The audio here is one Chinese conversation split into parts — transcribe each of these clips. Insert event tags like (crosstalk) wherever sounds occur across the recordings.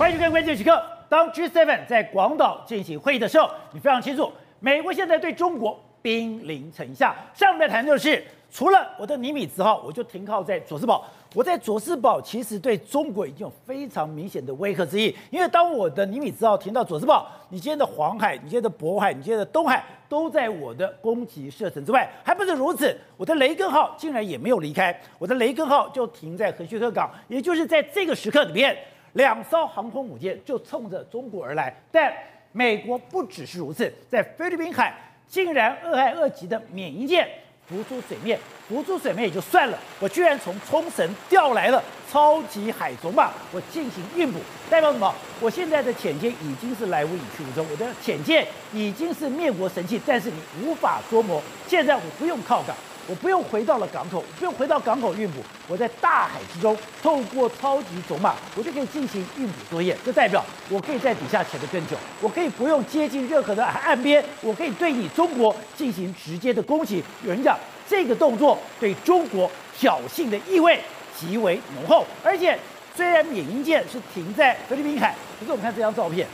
欢迎收看关键时刻。当 G7 在广岛进行会议的时候，你非常清楚，美国现在对中国兵临城下。上面谈就是，除了我的尼米兹号，我就停靠在佐世堡。我在佐世堡其实对中国已经有非常明显的威吓之意，因为当我的尼米兹号停到佐世堡，你今天的黄海、你今天的渤海、你今天的东海都在我的攻击射程之外。还不是如此，我的雷根号竟然也没有离开，我的雷根号就停在横须贺港，也就是在这个时刻里面，两艘航空母舰就冲着中国而来。但美国不只是如此，在菲律宾海竟然二害二级的缅因舰。浮出水面，浮出水面也就算了，我居然从冲绳调来了超级海总码，我进行运补，代表什么？我现在的潜舰已经是来无影去无踪，我的潜舰已经是灭国神器，但是你无法捉摸。现在我不用靠港，我不用回到了港口，不用回到港口运补，我在大海之中透过超级走马，我就可以进行运补作业。这代表我可以在底下潜得更久，我可以不用接近任何的岸边，我可以对你中国进行直接的攻击。有人讲。这个动作对中国挑衅的意味极为浓厚，而且虽然缅因舰是停在菲律宾海，可是我们看这张照片，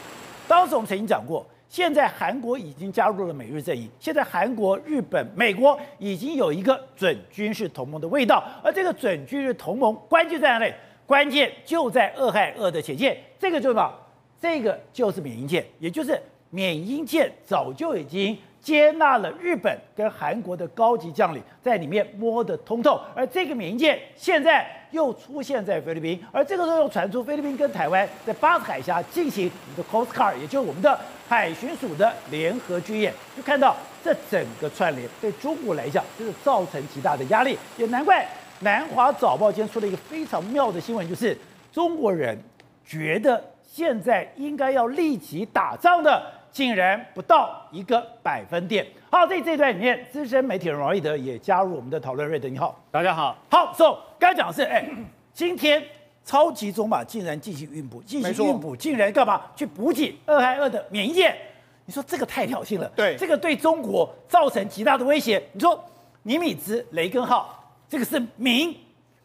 当时我们曾经讲过，现在韩国已经加入了美日阵营，现在韩国、日本、美国已经有一个准军事同盟的味道，而这个准军事同盟关键在哪里？关键就在俄亥俄的前线，这个就是什么？这个就是缅因舰，也就是缅因舰早就已经。接纳了日本跟韩国的高级将领在里面摸得通透，而这个名舰现在又出现在菲律宾，而这个时候又传出菲律宾跟台湾在巴士海峡进行我们的 coast car，也就是我们的海巡署的联合军演，就看到这整个串联对中国来讲就是造成极大的压力，也难怪南华早报今天出了一个非常妙的新闻，就是中国人觉得现在应该要立即打仗的。竟然不到一个百分点。好，在这一段里面，资深媒体人王瑞德也加入我们的讨论。瑞德，你好，大家好。好，So，刚讲的是，哎，今天超级中马竟然进行运补，进行运补，竟然干嘛？去补给二害二的缅因舰。你说这个太挑衅了，对，这个对中国造成极大的威胁。你说尼米兹、雷根号，这个是明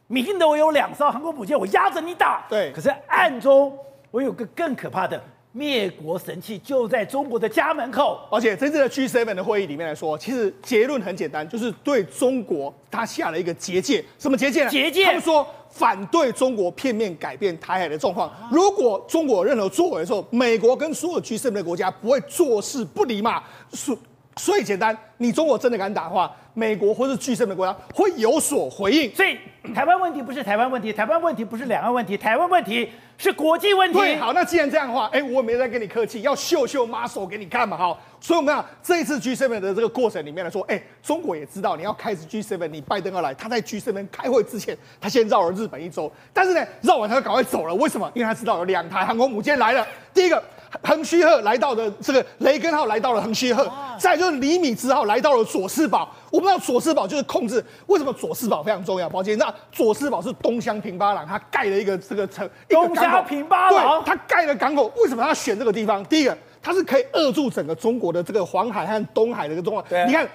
明的，我有两艘航空母舰，我压着你打。对，可是暗中我有个更可怕的。灭国神器就在中国的家门口，而且真正的 G7 的会议里面来说，其实结论很简单，就是对中国他下了一个结界。什么结界呢？结界。他们说反对中国片面改变台海的状况。如果中国有任何作为的时候，美国跟所有 G7 的国家不会坐视不理嘛。所所以简单，你中国真的敢打的话，美国或是 G7 的国家会有所回应。所以台湾问题不是台湾问题，台湾问题不是两岸问题，台湾问题。是国际问题。对，好，那既然这样的话，哎，我没在跟你客气，要秀秀 muscle 给你看嘛，好。所以我们看这一次 G7 的这个过程里面来说，哎，中国也知道你要开始 G7，你拜登要来，他在 G7 开会之前，他先绕了日本一周，但是呢，绕完他就赶快走了。为什么？因为他知道有两台航空母舰来了。第一个横须贺来到的这个雷根号来到了横须贺，再就是尼米兹号来到了佐世保。我们知道佐世保就是控制，为什么佐世保非常重要？抱歉，那佐世保是东乡平八郎他盖了一个这个城，东乡平八郎，对，他盖了港口，为什么他要选这个地方？第一个。它是可以扼住整个中国的这个黄海和东海的一个状况。对，你看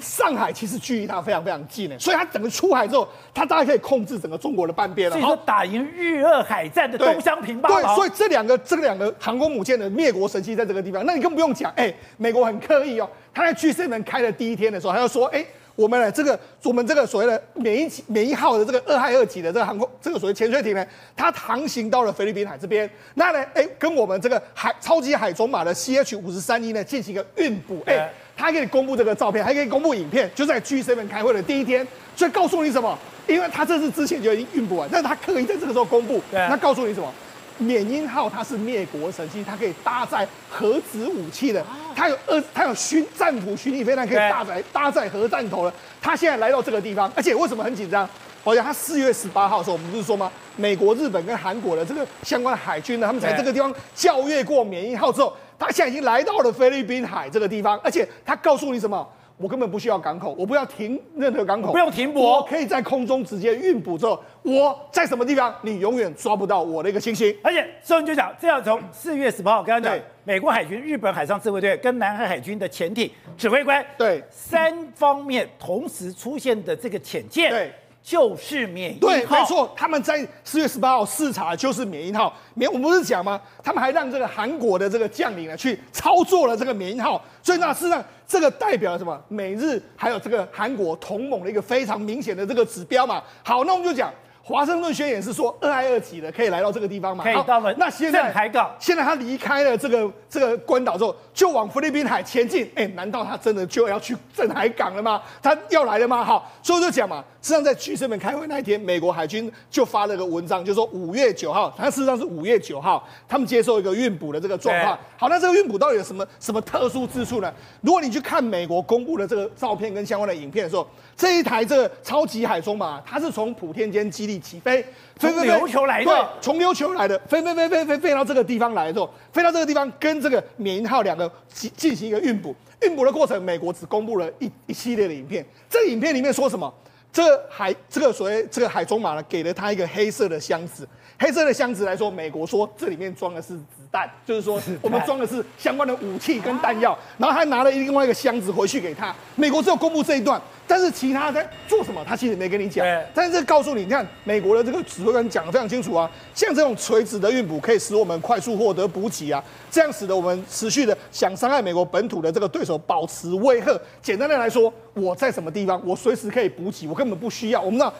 上海其实距离它非常非常近呢，所以它整个出海之后，它大概可以控制整个中国的半边了。所以说打赢日俄海战的东乡平八郎。对，所以这两个这两个航空母舰的灭国神器在这个地方，那你更不用讲，哎、欸，美国很刻意哦，他在 G7 开的第一天的时候，他就说，哎、欸。我们呢，这个我们这个所谓的缅因缅因号的这个二害二级的这个航空，这个所谓潜水艇呢，它航行到了菲律宾海这边，那呢，哎，跟我们这个海超级海中马的 CH 五十三一呢进行一个运补，哎，它可以公布这个照片，还可以公布影片，就在 G7 开会的第一天，所以告诉你什么？因为它这是之前就已经运补完，但是它刻意在这个时候公布，那告诉你什么？缅因号它是灭国神器，它可以搭载核子武器的，它有二，它有巡战斧巡弋飞弹可以搭载搭载核弹头的。它现在来到这个地方，而且为什么很紧张？好像它四月十八号的时候，我们不是说吗？美国、日本跟韩国的这个相关的海军呢，他们在这个地方校阅过缅因号之后，它现在已经来到了菲律宾海这个地方，而且它告诉你什么？我根本不需要港口，我不要停任何港口，不用停泊，我可以在空中直接运补之后，我在什么地方，你永远抓不到我的一个信息。而且，所以就讲，这样从四月十八号，刚刚讲，美国海军、日本海上自卫队跟南海海军的潜艇指挥官，对，三方面同时出现的这个潜舰，对，就是缅因号。对，没错，他们在四月十八号视察就是缅因号。缅，我们不是讲吗？他们还让这个韩国的这个将领呢去操作了这个缅因号。所以那事实上，这个代表了什么？美日还有这个韩国同盟的一个非常明显的这个指标嘛。好，那我们就讲。华盛顿宣言是说二二级的可以来到这个地方吗？可以到了。那现在镇海港，现在他离开了这个这个关岛之后，就往菲律宾海前进。哎，难道他真的就要去镇海港了吗？他要来了吗？好，所以我就讲嘛，实际上在 G7 开会那一天，美国海军就发了个文章，就说五月九号，他事实上是五月九号，他们接受一个运补的这个状况。好，那这个运补到底有什么什么特殊之处呢？如果你去看美国公布的这个照片跟相关的影片的时候，这一台这个超级海中马，它是从普天间基地起飞。飞飞琉球来的，对，从琉球来的，飞飞飞飞飞飞到这个地方来的时候，飞到这个地方跟这个缅因号两个进进行一个运补，运补的过程，美国只公布了一一系列的影片。这个影片里面说什么？这海这个所谓这个海中马呢，给了他一个黑色的箱子，黑色的箱子来说，美国说这里面装的是子弹，就是说我们装的是相关的武器跟弹药，然后还拿了另外一个箱子回去给他。美国只有公布这一段。但是其他在做什么，他其实没跟你讲。但是这告诉你，你看美国的这个指挥官讲的非常清楚啊，像这种垂直的运补可以使我们快速获得补给啊，这样使得我们持续的想伤害美国本土的这个对手保持威吓。简单的来说，我在什么地方，我随时可以补给，我根本不需要。我们知道，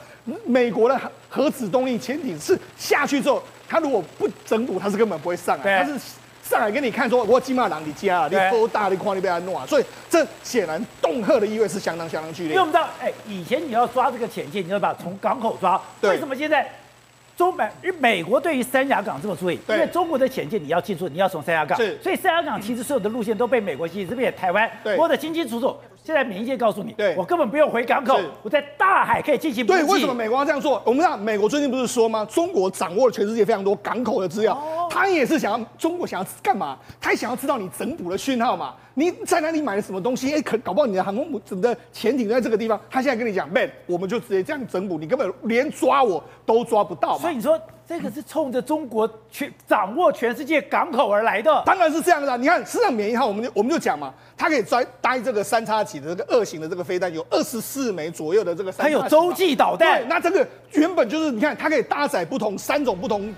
美国的核子动力潜艇是下去之后，它如果不整补，他是根本不会上来，他是。上来给你看，说我金马郎你家啊，你多大的矿你被他弄啊，所以这显然恫吓的意味是相当相当剧烈。因为我们知道，哎，以前你要抓这个潜舰，你要把从港口抓，为什么现在中美美国对于三亚港这么注意？因为中国的潜舰你要进出，你要从三亚港，所以三亚港其实所有的路线都被美国吸引，这边台湾摸得清清楚楚。现在缅因界告诉你，对我根本不用回港口，我在大海可以进行补给。对，为什么美国要这样做？我们知道美国最近不是说吗？中国掌握了全世界非常多港口的资料，哦、他也是想要中国想要干嘛？他也想要知道你整补的讯号嘛？你在哪里买了什么东西？哎，可搞不好你的航空母整个潜艇在这个地方。他现在跟你讲，man，我们就直接这样整补，你根本连抓我都抓不到嘛。所以你说。这个是冲着中国去掌握全世界港口而来的，当然是这样的。你看，事实上缅因号，我们就我们就讲嘛，它可以载带这个三叉戟的这个二型的这个飞弹，有二十四枚左右的这个三叉戟。它有洲际导弹。对，那这个原本就是你看，它可以搭载不同三种不同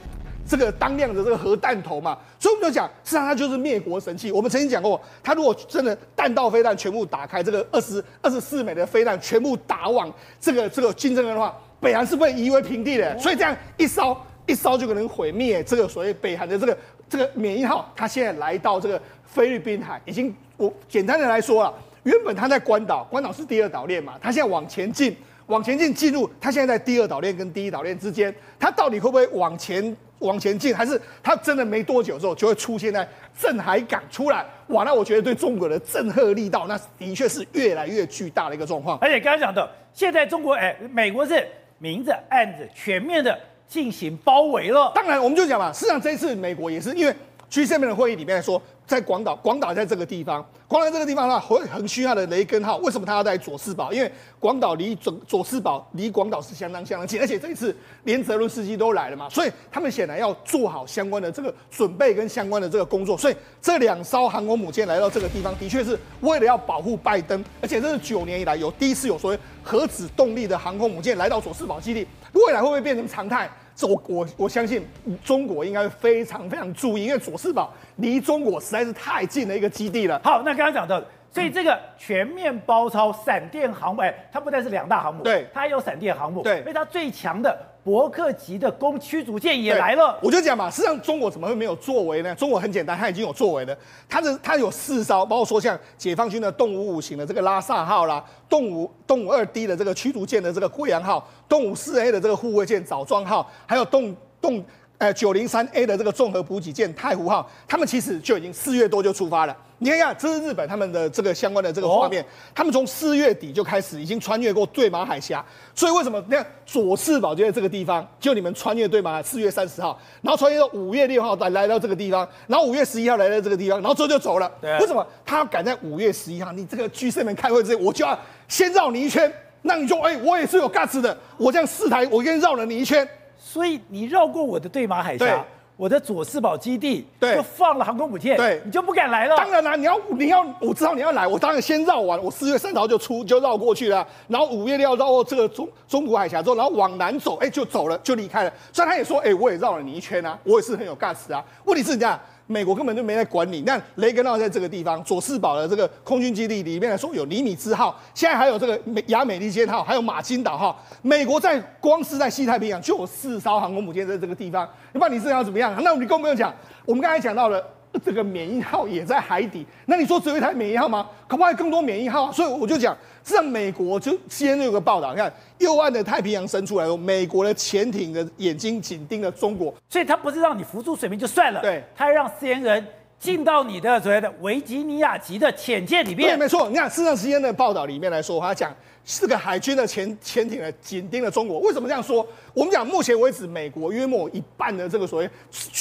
这个当量的这个核弹头嘛，所以我们就讲，实际上它就是灭国神器。我们曾经讲过，它如果真的弹道飞弹全部打开，这个二十二十四枚的飞弹全部打往这个这个金正恩的话，北韩是不会夷为平地的。所以这样一烧。一烧就可能毁灭这个所谓北韩的这个这个缅因号，它现在来到这个菲律宾海，已经我简单的来说啊，原本它在关岛，关岛是第二岛链嘛，它现在往前进，往前进进入，它现在在第二岛链跟第一岛链之间，它到底会不会往前往前进，还是它真的没多久之后就会出现在镇海港出来？哇，那我觉得对中国的震慑力道，那的确是越来越巨大的一个状况。而且刚刚讲的，现在中国哎，美国是明着暗着全面的。进行包围了。当然，我们就讲嘛，事实上这一次美国也是因为 G7 的会议里面来说，在广岛，广岛在这个地方，广岛这个地方的话，横须贺的雷根号，为什么他要在佐世保？因为广岛离佐佐世保离广岛是相当相当近，而且这一次连泽伦斯基都来了嘛，所以他们显然要做好相关的这个准备跟相关的这个工作。所以这两艘航空母舰来到这个地方，的确是为了要保护拜登，而且这是九年以来有第一次有所谓核子动力的航空母舰来到佐世保基地。未来会不会变成常态？这我我我相信中国应该非常非常注意，因为佐世宝离中国实在是太近的一个基地了。好，那刚刚讲到，所以这个全面包抄闪电航母，哎，它不但是两大航母，对，它还有闪电航母，对，因为它最强的。伯克级的攻驱逐舰也来了，我就讲嘛，实际上中国怎么会没有作为呢？中国很简单，它已经有作为了。它的它有四艘，包括说像解放军的动五五型的这个拉萨号啦，动五动五二 D 的这个驱逐舰的这个贵阳号，动五四 A 的这个护卫舰枣庄号，还有动动呃九零三 A 的这个综合补给舰太湖号，他们其实就已经四月多就出发了。你看一下，这是日本他们的这个相关的这个画面，他们从四月底就开始已经穿越过对马海峡，所以为什么你看佐世保就在这个地方，就你们穿越对马海，四月三十号，然后穿越到五月六号来来到这个地方，然后五月十一号来到这个地方，然后之后就走了。对，为什么他要赶在五月十一号？你这个居士们开会之前，我就要先绕你一圈，那你就哎，我也是有 guts 的，我这样四台，我先绕了你一圈，所以你绕过我的对马海峡。我的左四宝基地对就放了航空母舰，对你就不敢来了。当然啦、你要你要我知道你要来，我当然先绕完，我四月三号就出就绕过去了，然后五月六号绕过这个中中国海峡之后，然后往南走，哎，就走了，就离开了。虽然他也说，哎，我也绕了你一圈啊，我也是很有 guts 啊。问题是你看。美国根本就没在管你。那雷根号在这个地方，佐世保的这个空军基地里面来说，有尼米兹号，现在还有这个美亚美利坚号，还有马金岛号。美国在光是在西太平洋就有四艘航空母舰在这个地方。你不知道你是要怎么样？那你更不用讲，我们刚才讲到了。(laughs) 这个免疫号也在海底，那你说只有一台免疫号吗？可不可以更多免疫号啊？所以我就讲，上美国就先有个报道，你看右岸的太平洋伸出来说，美国的潜艇的眼睛紧盯着中国，所以它不是让你浮出水面就算了，对，它让 CNN 进到你的所谓的维吉尼亚级的潜舰里面。对，没错。你看，事实上 CNN 的报道里面来说，他讲。四个海军的潜潜艇呢，紧盯了中国。为什么这样说？我们讲目前为止，美国约莫一半的这个所谓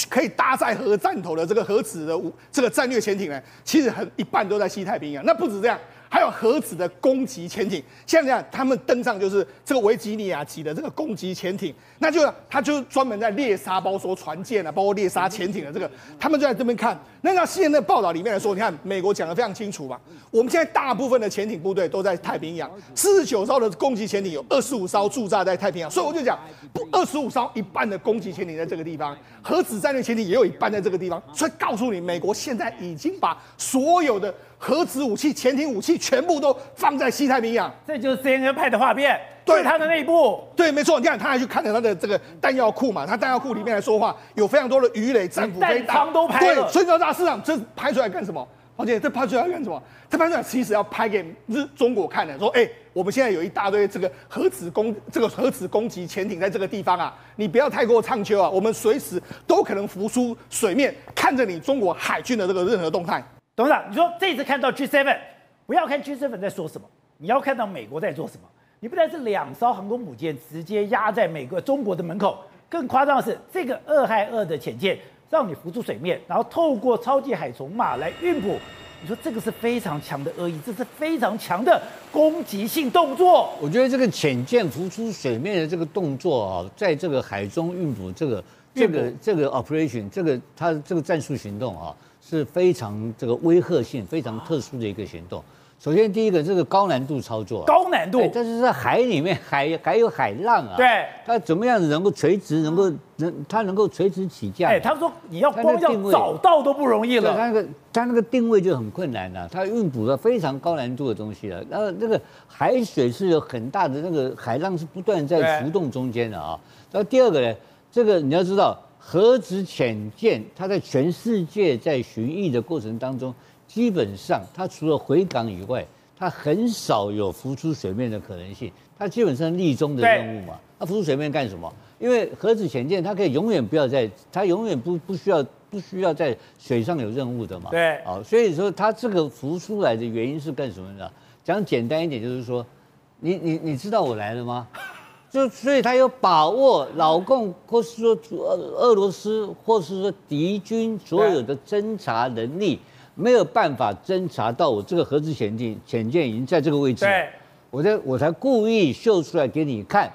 可以搭载核战头的这个核子的这个战略潜艇呢，其实很一半都在西太平洋。那不止这样。还有核子的攻击潜艇，像这样，他们登上就是这个维吉尼亚级的这个攻击潜艇，那就他就专门在猎杀，包括说船舰啊，包括猎杀潜艇的这个，他们就在这边看。那那现在的报道里面来说，你看美国讲的非常清楚嘛，我们现在大部分的潜艇部队都在太平洋，四十九艘的攻击潜艇有二十五艘驻扎在太平洋，所以我就讲不，二十五艘一半的攻击潜艇在这个地方，核子战略潜艇也有一半在这个地方，所以告诉你，美国现在已经把所有的。核子武器、潜艇武器全部都放在西太平洋，这就是 CNN 派的画面，对它的内部。对，没错。你看，他还去看了他的这个弹药库嘛？他弹药库里面来说话，有非常多的鱼雷、战斧飞弹都。对，所以说大市场这拍出来干什么？而且这拍出来干什么？这拍出来其实要拍给日中国看的，说，哎，我们现在有一大堆这个核子攻这个核子攻击潜艇在这个地方啊，你不要太过畅秋啊，我们随时都可能浮出水面，看着你中国海军的这个任何动态。董事长，你说这次看到 G7，不要看 G7 在说什么，你要看到美国在做什么。你不但是两艘航空母舰直接压在美国中国的门口，更夸张的是，这个二害二的潜舰让你浮出水面，然后透过超级海虫马来运补。你说这个是非常强的恶意，这是非常强的攻击性动作。我觉得这个潜舰浮出水面的这个动作啊，在这个海中运补这个这个这个 operation，这个它这个战术行动啊。是非常这个威吓性非常特殊的一个行动。首先，第一个这个高难度操作，高难度，但是在海里面 (laughs) 海还有海浪啊，对，它怎么样子能够垂直，能够能它能够垂直起降？哎，他说你要光要找到都不容易了，它那个它那个定位就很困难了，它运补了非常高难度的东西了。然后那个海水是有很大的那个海浪是不断在浮动中间的啊。然后第二个呢，这个你要知道。核子潜舰，它在全世界在巡弋的过程当中，基本上它除了回港以外，它很少有浮出水面的可能性。它基本上立中的任务嘛，它浮出水面干什么？因为核子潜舰它可以永远不要在，它永远不不需要不需要在水上有任务的嘛。对，啊，所以说它这个浮出来的原因是干什么呢？讲简单一点，就是说，你你你知道我来了吗？就所以，他有把握老共，或是说俄俄罗斯，或是说敌军所有的侦查能力，没有办法侦查到我这个核子潜艇潜舰已经在这个位置。对，我在我才故意秀出来给你看，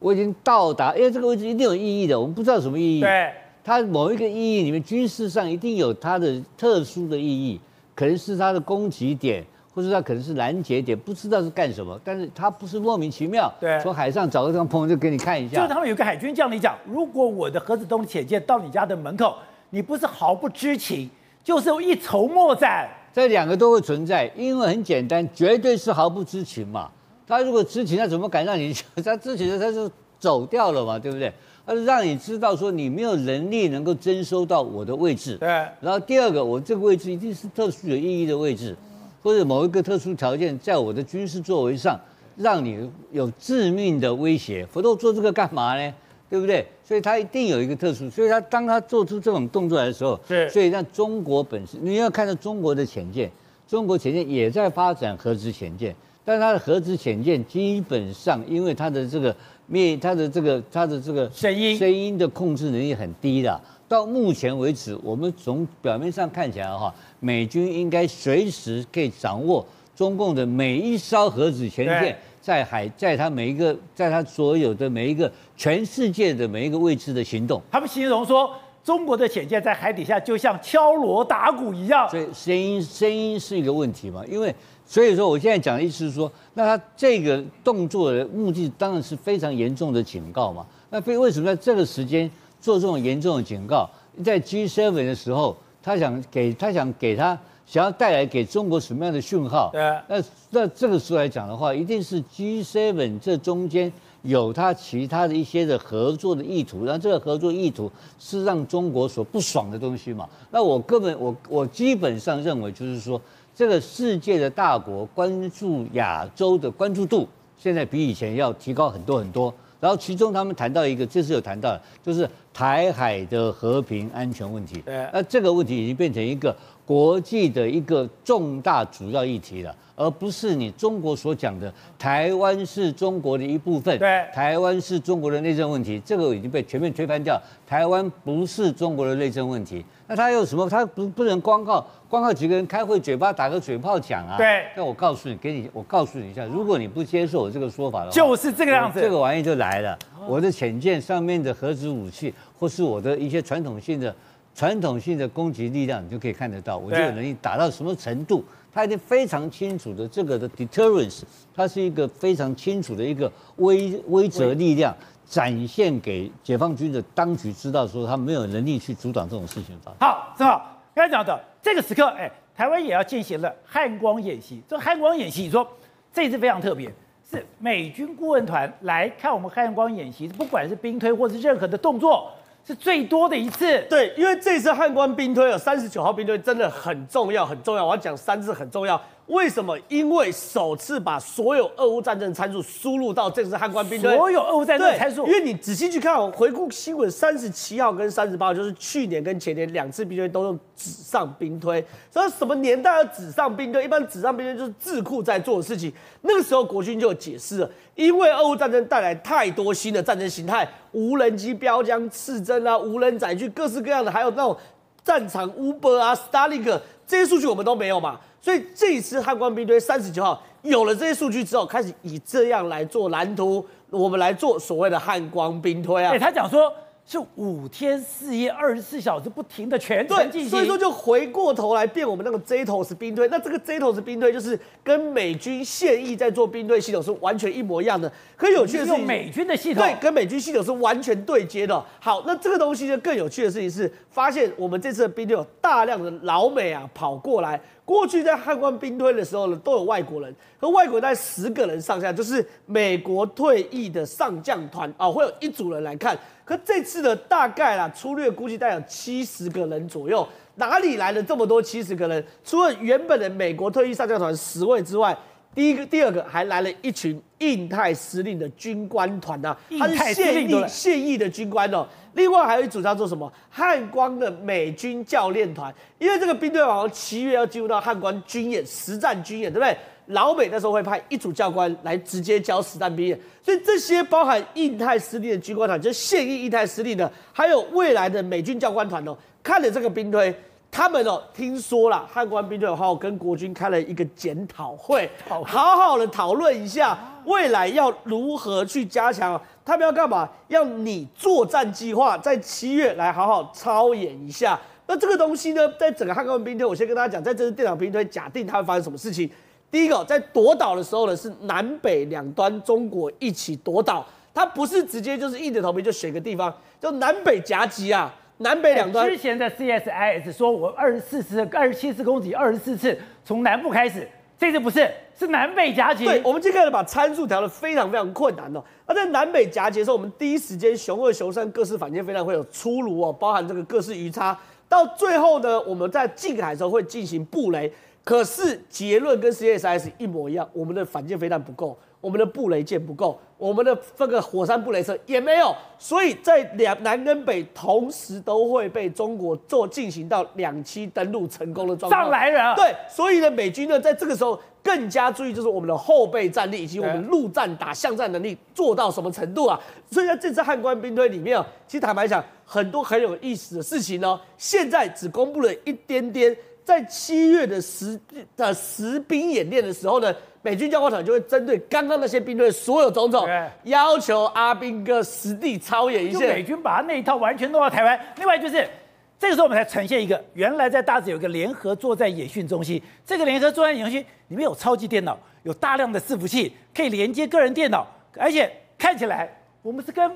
我已经到达，因为这个位置一定有意义的，我们不知道什么意义。对，它某一个意义里面，军事上一定有它的特殊的意义，可能是它的攻击点。不知道可能是拦截点，不知道是干什么，但是他不是莫名其妙，对，从海上找个地方碰就给你看一下。就是他们有个海军将领讲，如果我的核子动力潜舰到你家的门口，你不是毫不知情，就是一筹莫展。这两个都会存在，因为很简单，绝对是毫不知情嘛。他如果知情，他怎么敢让你？(laughs) 他知情的他就走掉了嘛，对不对？他是让你知道说你没有能力能够征收到我的位置。对。然后第二个，我这个位置一定是特殊有意义的位置。或者某一个特殊条件，在我的军事作为上，让你有致命的威胁，否则我做这个干嘛呢？对不对？所以他一定有一个特殊，所以他当他做出这种动作来的时候，是，所以让中国本身，你要看到中国的潜舰，中国潜舰也在发展核子潜舰，但是它的核子潜舰基本上，因为它的这个灭，它的这个它的这个声音声音的控制能力很低的。到目前为止，我们从表面上看起来哈，美军应该随时可以掌握中共的每一艘核子潜舰在海，在它每一个，在它所有的每一个全世界的每一个位置的行动。他们形容说，中国的潜舰在海底下就像敲锣打鼓一样。所以声音声音是一个问题嘛？因为所以说我现在讲的意思是说，那他这个动作的目的当然是非常严重的警告嘛。那非为什么在这个时间做这种严重的警告？在 G7 的时候，他想给他想给他想要带来给中国什么样的讯号？对。那那这个时候来讲的话，一定是 G7 这中间有他其他的一些的合作的意图，然后这个合作意图是让中国所不爽的东西嘛？那我根本我我基本上认为就是说，这个世界的大国关注亚洲的关注度，现在比以前要提高很多很多。然后其中他们谈到一个，这次有谈到的，就是台海的和平安全问题。对，那这个问题已经变成一个国际的一个重大主要议题了，而不是你中国所讲的台湾是中国的一部分。对，台湾是中国的内政问题，这个已经被全面推翻掉。台湾不是中国的内政问题。那他有什么？他不不能光靠光靠几个人开会，嘴巴打个嘴炮讲啊？对。那我告诉你，给你，我告诉你一下，如果你不接受我这个说法的话，就是这个样子。这个玩意就来了。我的潜舰上面的核子武器，或是我的一些传统性的传统性的攻击力量，你就可以看得到，我就有能力打到什么程度。他已经非常清楚的这个的 deterrence，它是一个非常清楚的一个威威慑力量。展现给解放军的当局知道，说他没有能力去阻挡这种事情发生。好，正好刚才讲的这个时刻，哎，台湾也要进行了汉光演习。这汉光演习，你说这次非常特别，是美军顾问团来看我们汉光演习，不管是兵推或是任何的动作，是最多的一次。对，因为这次汉光兵推有三十九号兵推真的很重要，很重要。我要讲三次很重要。为什么？因为首次把所有俄乌战争参数输入到这次汉光兵推，所有俄乌战争参数。因为你仔细去看，回顾新闻，三十七号跟三十八号，就是去年跟前年两次兵推都用纸上兵推。所以什么年代的纸上兵推？一般纸上兵推就是智库在做的事情。那个时候国军就有解释了，因为俄乌战争带来太多新的战争形态，无人机标枪、刺针啊，无人载具，各式各样的，还有那种战场 Uber 啊、Starlink 这些数据我们都没有嘛。所以这一次汉光兵推三十九号有了这些数据之后，开始以这样来做蓝图，我们来做所谓的汉光兵推啊。哎，他讲说。是五天四夜，二十四小时不停的全程进行，所以说就回过头来变我们那个 Zetos 兵推。那这个 Zetos 兵推就是跟美军现役在做兵推系统是完全一模一样的。可有趣的是，用美军的系统，对，跟美军系统是完全对接的。好，那这个东西呢，更有趣的事情是，发现我们这次的兵推有大量的老美啊跑过来。过去在汉光兵推的时候呢，都有外国人，和外国在十个人上下，就是美国退役的上将团啊，会有一组人来看。可这次的大概啦，粗略估计大概有七十个人左右，哪里来了这么多七十个人？除了原本的美国退役上将团十位之外，第一个、第二个还来了一群印太司令的军官团呐，他是现役现役的军官哦。另外还有一组叫做什么汉光的美军教练团，因为这个兵队好像七月要进入到汉光军演实战军演，对不对？老美那时候会派一组教官来直接教实战兵演，所以这些包含印太司令的军官团，就是现役印太司令的，还有未来的美军教官团哦，看了这个兵推，他们哦听说了汉光兵队的话，我跟国军开了一个检讨会，好好的讨论一下未来要如何去加强，他们要干嘛？要你作战计划，在七月来好好操演一下。那这个东西呢，在整个汉光兵推，我先跟大家讲，在这次电脑兵推，假定它会发生什么事情。第一个，在夺岛的时候呢，是南北两端中国一起夺岛，它不是直接就是硬着头皮就选个地方，就南北夹击啊，南北两端。之前的 CSIS 说我二十四次、二十七次攻击，二十四次从南部开始，这次不是，是南北夹击。对，我们今天把参数调得非常非常困难哦。那在南北夹击的时候，我们第一时间雄二、雄三各式反舰飞弹会有出炉哦，包含这个各式鱼叉。到最后呢，我们在近海的时候会进行布雷。可是结论跟 CSIS 一模一样，我们的反舰飞弹不够，我们的布雷舰不够，我们的这个火山布雷车也没有，所以在两南跟北同时都会被中国做进行到两栖登陆成功的状况。上来了，对，所以呢，美军呢在这个时候更加注意，就是我们的后备战力以及我们陆战打巷战能力做到什么程度啊？所以在这次汉光兵推里面啊，其实坦白讲，很多很有意思的事情呢，现在只公布了一点点。在七月的实的实兵演练的时候呢，美军教官团就会针对刚刚那些兵队所有种种，要求阿兵哥实地操演一下。美军把他那一套完全弄到台湾。另外就是这个时候我们才呈现一个，原来在大直有一个联合作战演训中心，这个联合作战演训里面有超级电脑，有大量的伺服器，可以连接个人电脑，而且看起来我们是跟。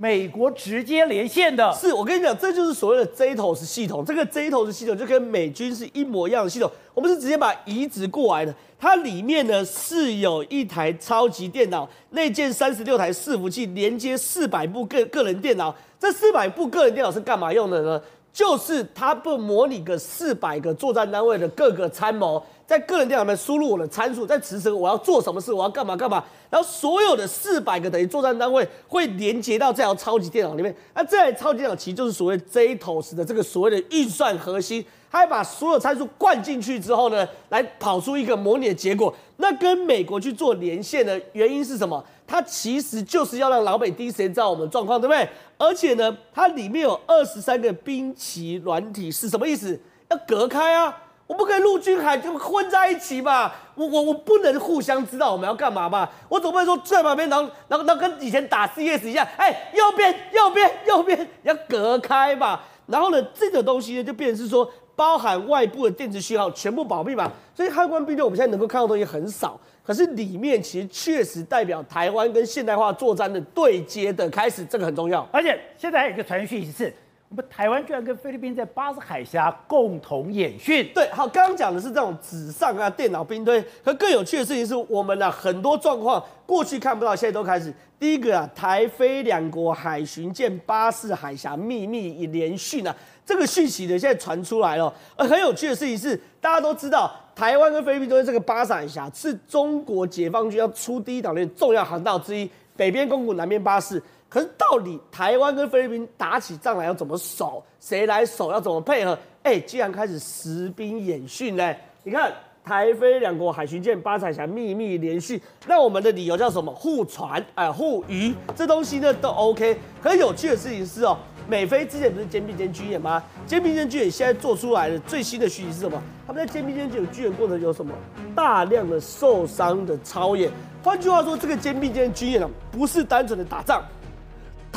美国直接连线的，是我跟你讲，这就是所谓的 JATOS 系统。这个 JATOS 系统就跟美军是一模一样的系统，我们是直接把移植过来的。它里面呢是有一台超级电脑，内建三十六台伺服器，连接四百部个个人电脑。这四百部个人电脑是干嘛用的呢？就是它不模拟个四百个作战单位的各个参谋。在个人电脑里面输入我的参数，在此时我要做什么事，我要干嘛干嘛，然后所有的四百个等于作战单位会连接到这台超级电脑里面。那这台超级电脑其实就是所谓 JATOS 的这个所谓的运算核心，它会把所有参数灌进去之后呢，来跑出一个模拟的结果。那跟美国去做连线的原因是什么？它其实就是要让老美第一时间知道我们的状况，对不对？而且呢，它里面有二十三个兵棋软体，是什么意思？要隔开啊。我不可以陆军海就混在一起吧？我我我不能互相知道我们要干嘛吧？我总不能说在旁边，然后然后然后跟以前打 CS 一样，哎、右边右边右边要隔开吧？然后呢，这个东西呢就变成是说，包含外部的电子讯号全部保密吧。所以，海军兵队我们现在能够看到东西很少，可是里面其实确实代表台湾跟现代化作战的对接的开始，这个很重要。而且现在还有一个传讯息是。我们台湾居然跟菲律宾在巴士海峡共同演训。对，好，刚刚讲的是这种纸上啊电脑兵推，可更有趣的事情是我们啊很多状况过去看不到，现在都开始。第一个啊，台菲两国海巡舰巴士海峡秘密已联训啊，这个讯息呢现在传出来了。而很有趣的事情是，大家都知道台湾跟菲律宾都是这个巴士海峡，是中国解放军要出第一岛链重要航道之一，北边宫古，南边巴士。可是到底台湾跟菲律宾打起仗来要怎么守？谁来守？要怎么配合？哎、欸，既然开始实兵演训呢？你看台菲两国海巡舰八彩霞秘密联训，那我们的理由叫什么？护船啊，护渔，这东西呢都 OK。很有趣的事情是哦，美菲之前不是肩并肩军演吗？肩并肩军演现在做出来的最新的讯息是什么？他们在肩并肩军演过程有什么？大量的受伤的操演。换句话说，这个肩并肩军演啊，不是单纯的打仗。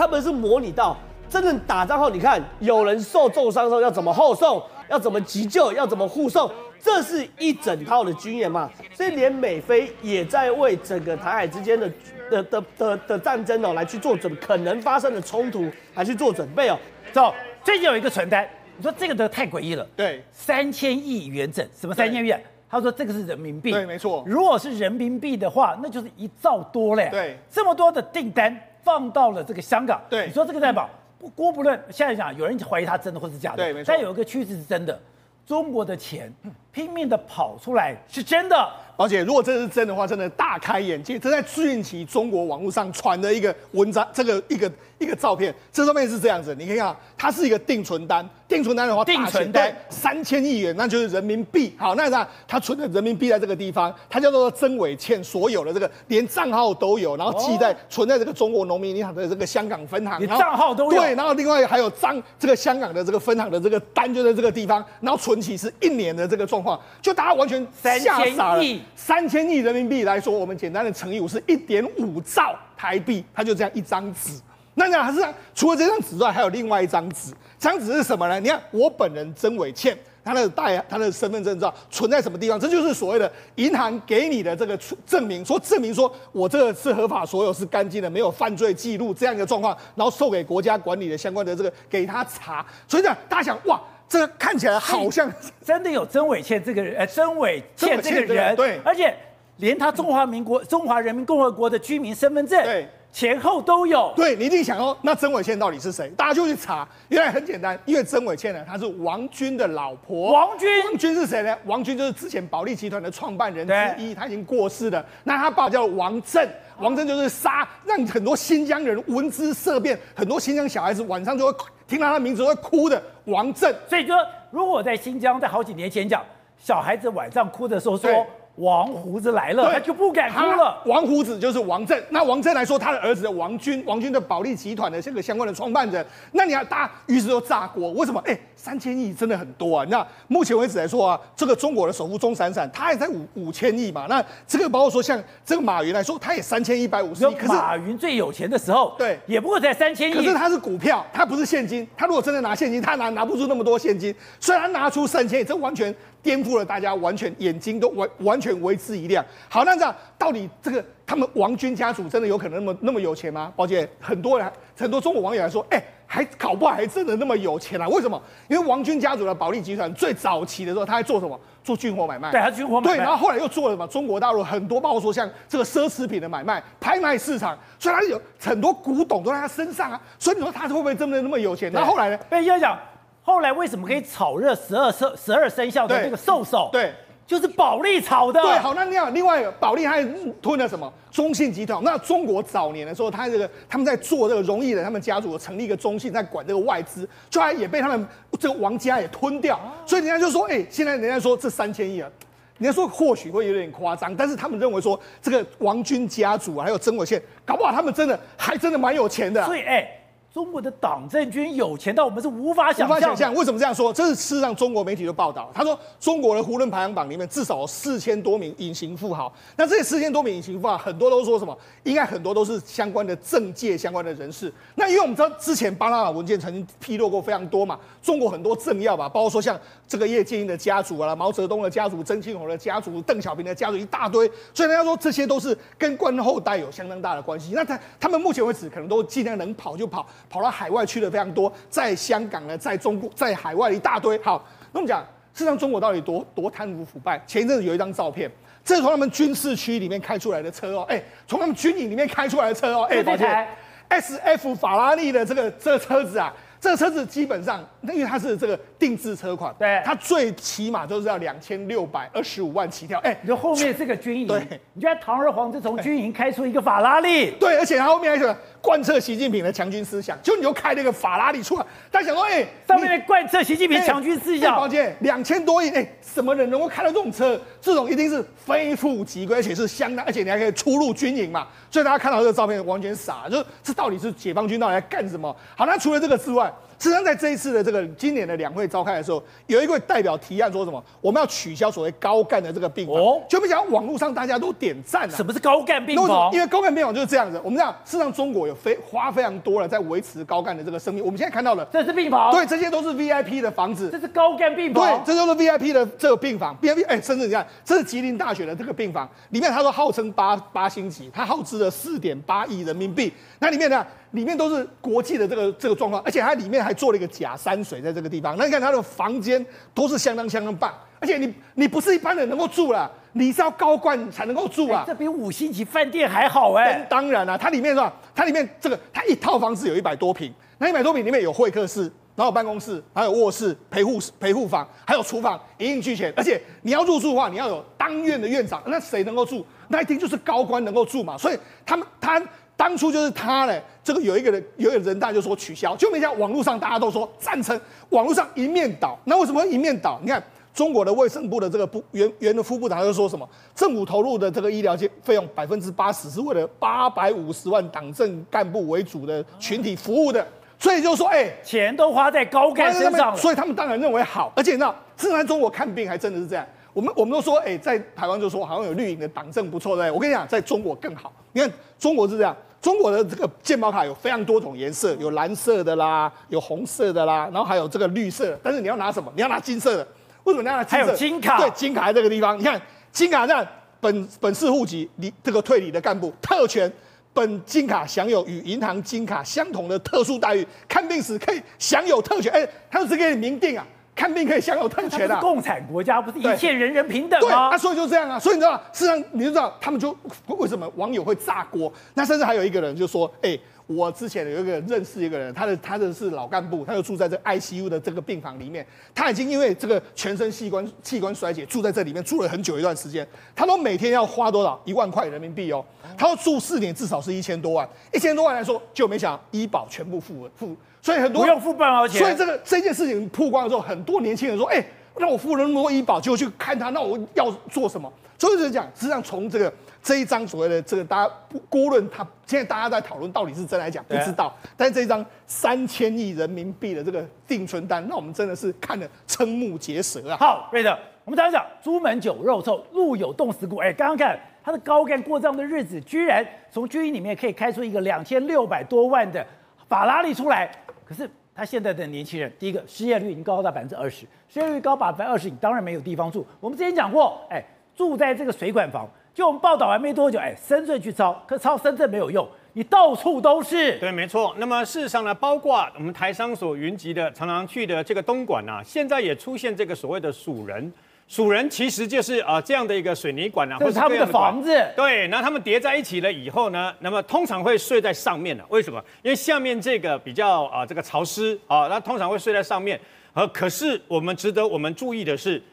他们是模拟到真正打仗后，你看有人受重伤的时候要怎么后送，要怎么急救，要怎么护送，这是一整套的军演嘛。所以连美菲也在为整个台海之间的的的的的战争哦来去做准可能发生的冲突来去做准备哦。走，最近有一个传单，你说这个的太诡异了。对，三千亿元整，什么三千亿元？他说这个是人民币。对，没错。如果是人民币的话，那就是一兆多嘞。对，这么多的订单。放到了这个香港，对，你说这个代表不郭不论，现在讲有人怀疑它真的或是假的，对，没错。但有一个趋势是真的，中国的钱拼命的跑出来是真的。而且如果这是真的话，真的大开眼界。这在近期中国网络上传的一个文章，这个一个一个照片，这上面是这样子，你可以看，它是一个定存单。定存单的话，定存单三千亿元，那就是人民币。好，那那他存的人民币在这个地方，他叫做曾伟倩所有的这个连账号都有，然后记在、哦、存在这个中国农民银行的这个香港分行，连账号都有。对，然后另外还有张这个香港的这个分行的这个单就在这个地方，然后存起是一年的这个状况，就大家完全吓傻了。三千亿人民币来说，我们简单的乘以五是一点五兆台币，它就这样一张纸。那讲还是除了这张纸之外，还有另外一张纸。这张纸是什么呢？你看我本人曾伟倩，他的带他的身份证照存在什么地方？这就是所谓的银行给你的这个证明，说证明说我这个是合法所有，是干净的，没有犯罪记录这样一个状况，然后授给国家管理的相关的这个给他查。所以呢，大家想哇，这个看起来好像真的有曾伟倩这个人，呃，曾伟倩这个人，对，而且连他中华民国中华人民共和国的居民身份证，对。前后都有，对，你一定想说，那曾伟倩到底是谁？大家就去查，原来很简单，因为曾伟倩呢，她是王军的老婆。王军，王军是谁呢？王军就是之前保利集团的创办人之一，他已经过世了。那他爸叫王振，王震就是杀，让很多新疆人闻之色变，很多新疆小孩子晚上就会听到他的名字会哭的王振。所以说，如果在新疆在好几年前讲，小孩子晚上哭的时候说王胡子来了，他就不敢哭了。王胡子就是王震，那王震来说，他的儿子的王军，王军的保利集团的这个相关的创办人，那你要大家于是就炸锅，为什么？哎，三千亿真的很多啊！那目前为止来说啊，这个中国的首富钟闪闪，他也在五五千亿嘛。那这个包括说像这个马云来说，他也三千一百五十亿。可是马云最有钱的时候，对，也不过才三千亿。可是他是股票，他不是现金。他如果真的拿现金，他拿拿不出那么多现金。虽然他拿出三千亿，这完全。颠覆了大家，完全眼睛都完完全为之一亮。好，那这样到底这个他们王军家族真的有可能那么那么有钱吗？宝姐，很多人很多中国网友来说，哎、欸，还搞不好还真的那么有钱啊？为什么？因为王军家族的保利集团最早期的时候，他还做什么？做军火买卖。对，他军火买卖。对，然后后来又做了什么？中国大陆很多，包括说像这个奢侈品的买卖、拍卖市场，所以他有很多古董都在他身上啊。所以你说他会不会真的那么有钱？那后来呢？被要讲。后来为什么可以炒热十二生十二生肖的那个兽首？对，就是保利炒的。对，好，那另外另外保利还吞了什么？中信集团。那中国早年的时候，他这个他们在做这个荣毅的他们家族成立一个中信，在管这个外资，居然也被他们这个王家也吞掉。所以人家就说，哎、欸，现在人家说这三千亿啊，人家说或许会有点夸张，但是他们认为说这个王军家族啊，还有曾伟宪，搞不好他们真的还真的蛮有钱的。所以，哎、欸。中国的党政军有钱到我们是无法想象。无法想象，为什么这样说？这是事实上中国媒体的报道。他说，中国的胡润排行榜里面至少有四千多名隐形富豪。那这四千多名隐形富豪，很多都说什么？应该很多都是相关的政界相关的人士。那因为我们知道之前巴拿马文件曾经披露过非常多嘛，中国很多政要吧，包括说像这个叶剑英的家族啊，毛泽东的家族、曾庆红的家族、邓小平的家族一大堆。所以人家说这些都是跟官后代有相当大的关系。那他他们目前为止可能都尽量能跑就跑，跑到海外去。的非常多，在香港呢，在中国，在海外一大堆。好，那我们讲，事实上中国到底多多贪污腐败？前一阵子有一张照片，这是从他们军事区里面开出来的车哦，哎，从他们军营里面开出来的车哦，哎，抱歉，SF 法拉利的这个这个车子啊。这个车子基本上，因为它是这个定制车款，对，它最起码都是要两千六百二十五万起跳。哎，你说后面这个军营，对，你觉得堂而皇之从军营开出一个法拉利，对，而且它后面还有贯彻习近平的强军思想，就你就开那个法拉利出来，大家想说，哎，上面贯彻习近平强军思想，抱歉，两千多亿，哎，什么人能够开到这种车？这种一定是非富即贵，而且是相当，而且你还可以出入军营嘛。所以大家看到这个照片完全傻，就是这到底是解放军到底在干什么？好，那除了这个之外。实际上，在这一次的这个今年的两会召开的时候，有一位代表提案说什么？我们要取消所谓高干的这个病房。哦，就没想到网络上大家都点赞了。什么是高干病房？因为高干病房就是这样子。我们讲，事实上中国有非花非常多了在维持高干的这个生命。我们现在看到了，这是病房。对，这些都是 VIP 的房子。这是高干病房。对，这都是 VIP 的这个病房。VIP，哎，甚至你看，这是吉林大学的这个病房，里面他说号称八八星级，它耗资了四点八亿人民币。那里面呢？里面都是国际的这个这个状况，而且它里面还做了一个假山水在这个地方。那你看它的房间都是相当相当棒，而且你你不是一般人能够住了，你是要高官才能够住啊。这比五星级饭店还好哎。当然了，它里面是吧？它里面这个它一套房子有一百多平，那一百多平里面有会客室，然后有办公室，还有卧室、陪护室、陪护房，还有厨房，一应俱全。而且你要入住的话，你要有当院的院长，那谁能够住？那一定就是高官能够住嘛。所以他们他。当初就是他呢，这个有一个人，有一个人大就说取消，就没想到网络上大家都说赞成，网络上一面倒。那为什么一面倒？你看中国的卫生部的这个部原原的副部长就说什么，政府投入的这个医疗费费用百分之八十是为了八百五十万党政干部为主的群体服务的，所以就说哎，钱都花在高干身上，所以他们当然认为好。而且呢，自然中国看病还真的是这样。我们我们都说哎，在台湾就说好像有绿营的党政不错，对，我跟你讲，在中国更好。你看中国是这样。中国的这个健保卡有非常多种颜色，有蓝色的啦，有红色的啦，然后还有这个绿色的。但是你要拿什么？你要拿金色的。为什么你要拿金色？还有金卡。对，金卡在这个地方。你看，金卡上本本市户籍，你这个退理的干部特权，本金卡享有与银行金卡相同的特殊待遇，看病时可以享有特权。哎，他是给你明定啊。看病可以享有特权啊！共产国家不是一切人人平等吗？对，那所以就这样啊。所以你知道，事实上你就知道，他们就为什么网友会炸锅？那甚至还有一个人就说：“哎、欸，我之前有一个认识一个人，他的他的是老干部，他就住在这 ICU 的这个病房里面，他已经因为这个全身器官器官衰竭住在这里面住了很久一段时间。他都每天要花多少？一万块人民币哦。他说住四年至少是一千多万，一千多万来说就没想到医保全部付付。”所以很多不用付半毛钱，所以这个这件事情曝光的时候，很多年轻人说：“哎、欸，那我付了那么多医保，就去看他，那我要做什么？所以就是讲，实际上从这个这一张所谓的这个大家郭论，他现在大家在讨论到底是真来讲不知道，但是这一张三千亿人民币的这个定存单，那我们真的是看得瞠目结舌啊！好，瑞德，我们讲一讲朱门酒肉臭，路有冻死骨。哎，刚刚看他的高干过这样的日子，居然从军营里面可以开出一个两千六百多万的法拉利出来，可是。他现在的年轻人，第一个失业率已经高到百分之二十，失业率高百分之二十，你当然没有地方住。我们之前讲过，哎，住在这个水管房，就我们报道完没多久，哎，深圳去抄，可抄深圳没有用，你到处都是。对，没错。那么事实上呢，包括我们台商所云集的、常常去的这个东莞啊，现在也出现这个所谓的鼠人。鼠人其实就是啊、呃、这样的一个水泥管啊，或者他们的房子。对，那他们叠在一起了以后呢，那么通常会睡在上面的。为什么？因为下面这个比较啊、呃、这个潮湿啊，那通常会睡在上面。呃，可是我们值得我们注意的是，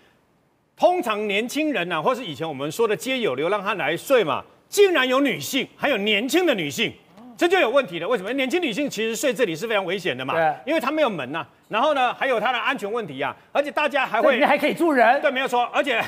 通常年轻人呢、啊，或是以前我们说的街友流浪汉来睡嘛，竟然有女性，还有年轻的女性。这就有问题了，为什么？年轻女性其实睡这里是非常危险的嘛，对，因为她没有门呐、啊，然后呢，还有她的安全问题啊，而且大家还会，里面还可以住人，对，没有错，而且，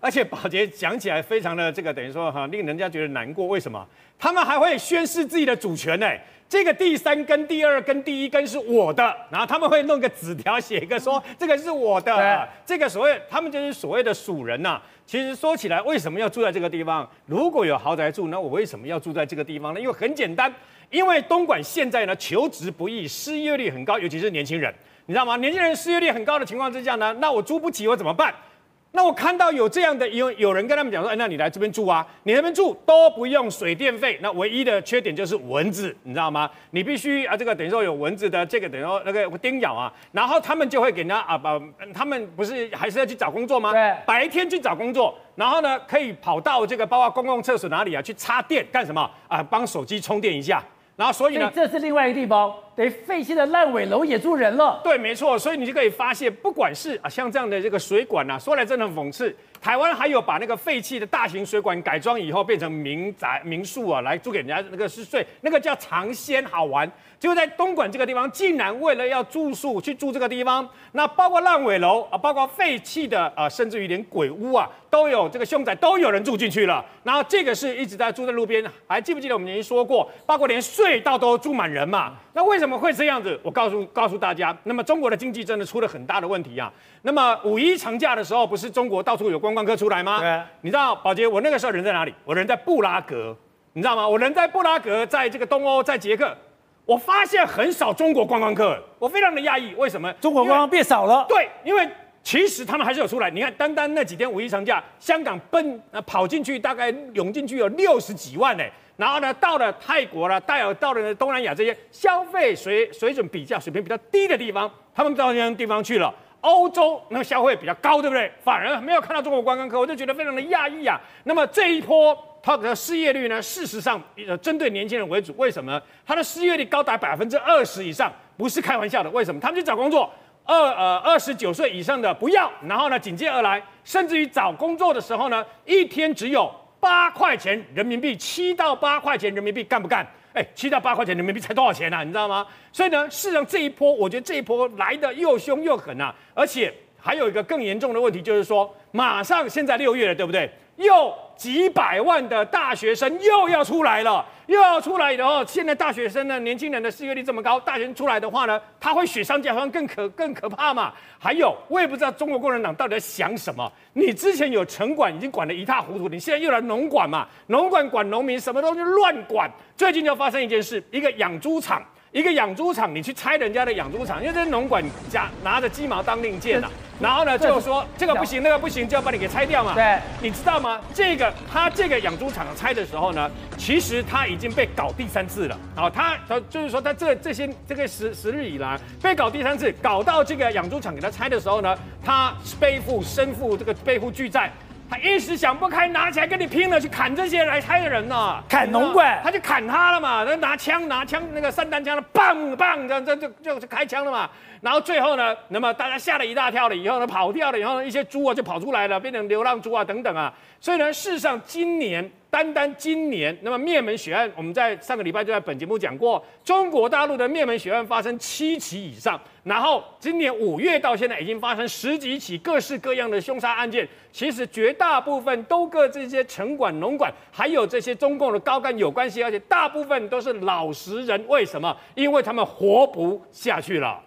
而且保洁讲起来非常的这个等于说哈，令人家觉得难过，为什么？他们还会宣示自己的主权呢？这个第三根、第二根、第一根是我的，然后他们会弄个纸条写一个说这个是我的，这个所谓他们就是所谓的鼠人呐、啊。其实说起来，为什么要住在这个地方？如果有豪宅住，那我为什么要住在这个地方呢？因为很简单，因为东莞现在呢求职不易，失业率很高，尤其是年轻人，你知道吗？年轻人失业率很高的情况之下呢，那我租不起，我怎么办？那我看到有这样的，有有人跟他们讲说，哎，那你来这边住啊，你那边住都不用水电费，那唯一的缺点就是蚊子，你知道吗？你必须啊，这个等于说有蚊子的这个等于说那个叮咬啊，然后他们就会给人家啊把，他们不是还是要去找工作吗？对，白天去找工作，然后呢可以跑到这个包括公共厕所哪里啊去插电干什么啊？帮手机充电一下。然后，所以呢，这是另外一个地方，等于废弃的烂尾楼也住人了。对，没错。所以你就可以发现，不管是啊，像这样的这个水管啊，说来真的很讽刺。台湾还有把那个废弃的大型水管改装以后变成民宅民宿啊，来租给人家那个是睡，那个叫尝鲜好玩。就在东莞这个地方，竟然为了要住宿去住这个地方，那包括烂尾楼啊，包括废弃的啊，甚至于连鬼屋啊，都有这个凶宅，都有人住进去了。然后这个是一直在住在路边，还记不记得我们曾经说过，包括连隧道都住满人嘛？那为什么会这样子？我告诉告诉大家，那么中国的经济真的出了很大的问题啊。那么五一长假的时候，不是中国到处有观光客出来吗？对。你知道宝杰，我那个时候人在哪里？我人在布拉格，你知道吗？我人在布拉格，在这个东欧，在捷克。我发现很少中国观光客，我非常的讶异，为什么？中国观光变少了？对，因为其实他们还是有出来。你看，单单那几天五一长假，香港奔跑进去，大概涌进去有六十几万呢。然后呢，到了泰国了，带有到了东南亚这些消费水水准比较水平比较低的地方，他们到那些地方去了。欧洲那个消费比较高，对不对？反而没有看到中国观光客，我就觉得非常的讶异啊。那么这一波。他的失业率呢？事实上，呃，针对年轻人为主。为什么呢？他的失业率高达百分之二十以上，不是开玩笑的。为什么？他们去找工作，二呃二十九岁以上的不要，然后呢，紧接而来，甚至于找工作的时候呢，一天只有八块钱人民币，七到八块钱人民币，干不干？七到八块钱人民币才多少钱啊？你知道吗？所以呢，事实上这一波，我觉得这一波来的又凶又狠啊！而且还有一个更严重的问题，就是说，马上现在六月了，对不对？又几百万的大学生又要出来了，又要出来，然后现在大学生呢，年轻人的失业率这么高，大学生出来的话呢，他会雪上加霜，更可更可怕嘛。还有，我也不知道中国共产党到底在想什么。你之前有城管已经管得一塌糊涂，你现在又来农管嘛？农管管农民，什么东西乱管。最近就发生一件事，一个养猪场。一个养猪场，你去拆人家的养猪场，因为这农管家拿着鸡毛当令箭呐、啊，然后呢就说这个不行，那个不行，就要把你给拆掉嘛。对，你知道吗？这个他这个养猪场拆的时候呢，其实他已经被搞第三次了。然后他他就是说他这这些这个十十日以来被搞第三次，搞到这个养猪场给他拆的时候呢，他背负身负这个背负巨债。他一时想不开，拿起来跟你拼了，去砍这些来拆的人呢，砍农管，他就砍他了嘛，他拿枪拿枪那个散弹枪的，砰砰这这就就开枪了嘛。然后最后呢，那么大家吓了一大跳了以后呢，跑掉了以后呢，一些猪啊就跑出来了，变成流浪猪啊等等啊。所以呢，事实上今年单单今年，那么灭门血案，我们在上个礼拜就在本节目讲过，中国大陆的灭门血案发生七起以上，然后今年五月到现在已经发生十几起各式各样的凶杀案件，其实绝大部分都跟这些城管、农管，还有这些中共的高干有关系，而且大部分都是老实人。为什么？因为他们活不下去了。